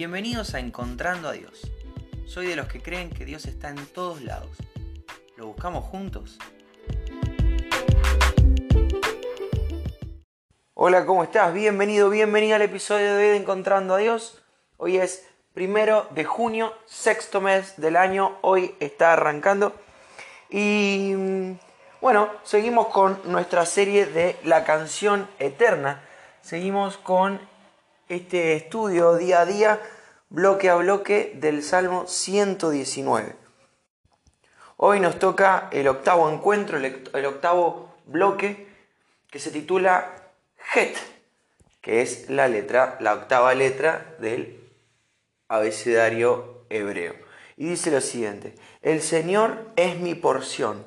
Bienvenidos a Encontrando a Dios. Soy de los que creen que Dios está en todos lados. ¿Lo buscamos juntos? Hola, ¿cómo estás? Bienvenido, bienvenida al episodio de de Encontrando a Dios. Hoy es primero de junio, sexto mes del año. Hoy está arrancando. Y mm, bueno, seguimos con nuestra serie de la canción eterna. Seguimos con este estudio día a día, bloque a bloque del Salmo 119. Hoy nos toca el octavo encuentro, el, octavo bloque, que se titula Het, que es la letra, la octava letra del abecedario hebreo. Y dice lo siguiente, el Señor es mi porción,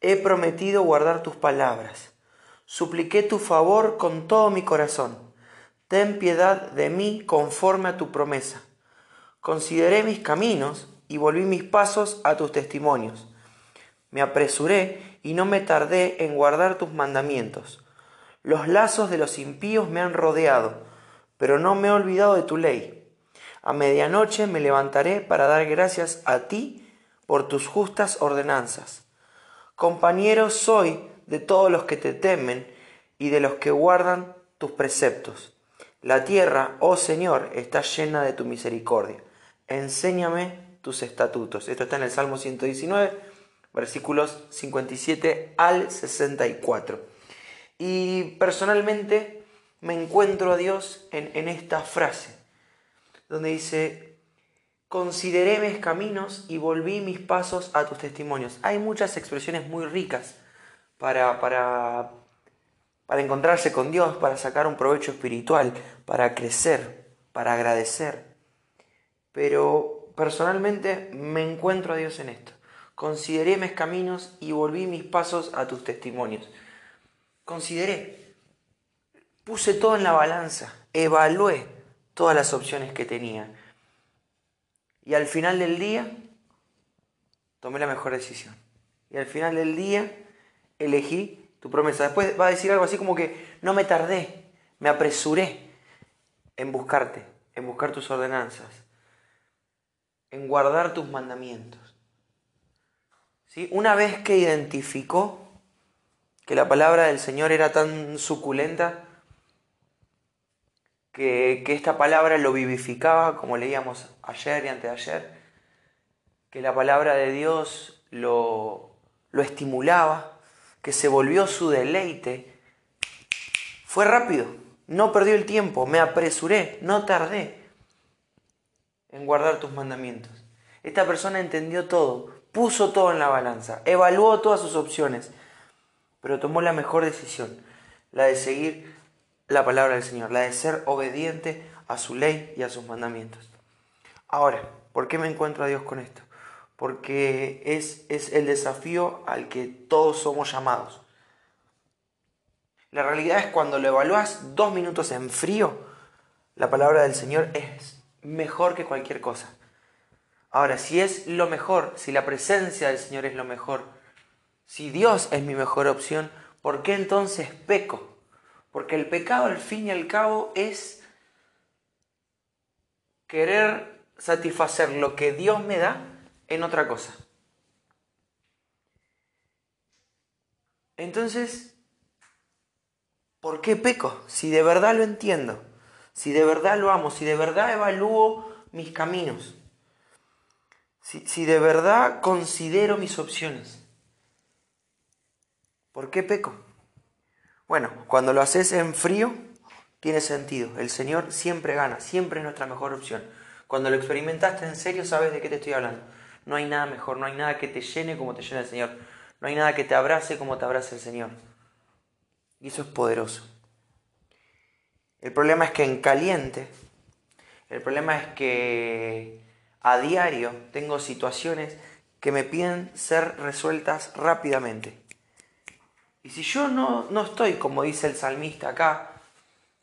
he prometido guardar tus palabras, supliqué tu favor con todo mi corazón ten piedad de mí conforme a tu promesa. Consideré mis caminos y volví mis pasos a tus testimonios. Me apresuré y no me tardé en guardar tus mandamientos. Los lazos de los impíos me han rodeado, pero no me he olvidado de tu ley. A medianoche me levantaré para dar gracias a ti por tus justas ordenanzas. Compañero soy de todos los que te temen y de los que guardan tus preceptos. La tierra, oh Señor, está llena de tu misericordia. Enséñame tus estatutos. Esto está en el Salmo 119, versículos 57 al 64. Y personalmente me encuentro a Dios en, en esta frase, donde dice, consideré mis caminos y volví mis pasos a tus testimonios. Hay muchas expresiones muy ricas para, para para encontrarse con Dios, para sacar un provecho espiritual, para crecer, para agradecer. Pero personalmente me encuentro a Dios en esto. Consideré mis caminos y volví mis pasos a tus testimonios. Consideré, puse todo en la balanza, evalué todas las opciones que tenía. Y al final del día, tomé la mejor decisión. Y al final del día, elegí tu promesa. Después va a decir algo así como que no me tardé, me apresuré en buscarte, en buscar tus ordenanzas, en guardar tus mandamientos. ¿Sí? Una vez que identificó que la palabra del Señor era tan suculenta, que, que esta palabra lo vivificaba, como leíamos ayer y anteayer, que la palabra de Dios lo, lo estimulaba, que se volvió su deleite, fue rápido, no perdió el tiempo, me apresuré, no tardé en guardar tus mandamientos. Esta persona entendió todo, puso todo en la balanza, evaluó todas sus opciones, pero tomó la mejor decisión, la de seguir la palabra del Señor, la de ser obediente a su ley y a sus mandamientos. Ahora, ¿por qué me encuentro a Dios con esto? Porque es, es el desafío al que todos somos llamados. La realidad es cuando lo evalúas dos minutos en frío, la palabra del Señor es mejor que cualquier cosa. Ahora, si es lo mejor, si la presencia del Señor es lo mejor, si Dios es mi mejor opción, ¿por qué entonces peco? Porque el pecado al fin y al cabo es querer satisfacer lo que Dios me da en otra cosa. Entonces, ¿por qué peco? Si de verdad lo entiendo, si de verdad lo amo, si de verdad evalúo mis caminos, si, si de verdad considero mis opciones, ¿por qué peco? Bueno, cuando lo haces en frío, tiene sentido. El Señor siempre gana, siempre es nuestra mejor opción. Cuando lo experimentaste en serio, sabes de qué te estoy hablando. No hay nada mejor, no hay nada que te llene como te llena el Señor. No hay nada que te abrace como te abraza el Señor. Y eso es poderoso. El problema es que en caliente, el problema es que a diario tengo situaciones que me piden ser resueltas rápidamente. Y si yo no, no estoy, como dice el salmista acá,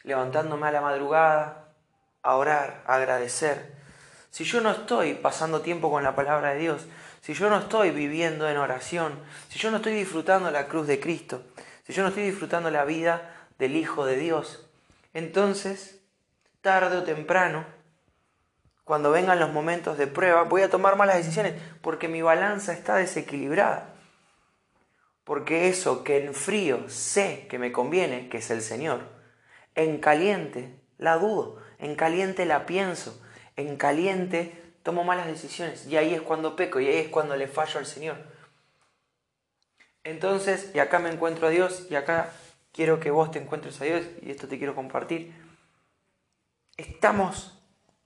levantándome a la madrugada, a orar, a agradecer, si yo no estoy pasando tiempo con la palabra de Dios, si yo no estoy viviendo en oración, si yo no estoy disfrutando la cruz de Cristo, si yo no estoy disfrutando la vida del Hijo de Dios, entonces, tarde o temprano, cuando vengan los momentos de prueba, voy a tomar malas decisiones porque mi balanza está desequilibrada. Porque eso que en frío sé que me conviene, que es el Señor, en caliente la dudo, en caliente la pienso, en caliente tomo malas decisiones y ahí es cuando peco y ahí es cuando le fallo al Señor. Entonces, y acá me encuentro a Dios y acá quiero que vos te encuentres a Dios y esto te quiero compartir. Estamos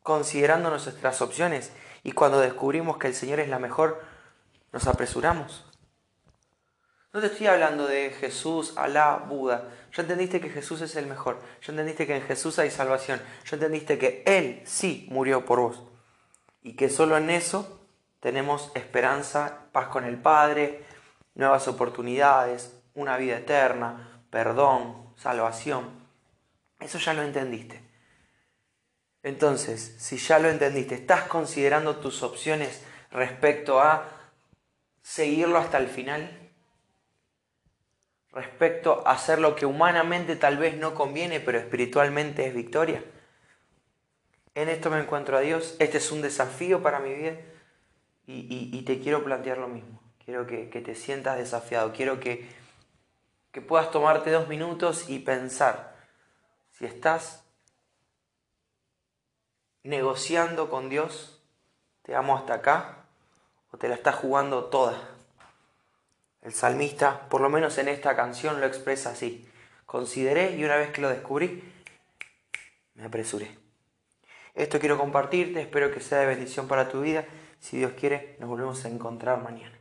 considerando nuestras opciones y cuando descubrimos que el Señor es la mejor, nos apresuramos. No te estoy hablando de Jesús, Alá, Buda. Ya entendiste que Jesús es el mejor. Ya entendiste que en Jesús hay salvación. Ya entendiste que Él sí murió por vos. Y que solo en eso tenemos esperanza, paz con el Padre, nuevas oportunidades, una vida eterna, perdón, salvación. Eso ya lo entendiste. Entonces, si ya lo entendiste, ¿estás considerando tus opciones respecto a seguirlo hasta el final? Respecto a hacer lo que humanamente tal vez no conviene, pero espiritualmente es victoria. En esto me encuentro a Dios. Este es un desafío para mi vida y, te quiero plantear lo mismo. Quiero que, te sientas desafiado. Quiero que, que puedas tomarte dos minutos y pensar si estás negociando con Dios, te amo hasta acá, o te la estás jugando toda. El salmista, por lo menos en esta canción, lo expresa así. Consideré y una vez que lo descubrí, me apresuré. Esto quiero compartirte, espero que sea de bendición para tu vida. Si Dios quiere, nos volvemos a encontrar mañana.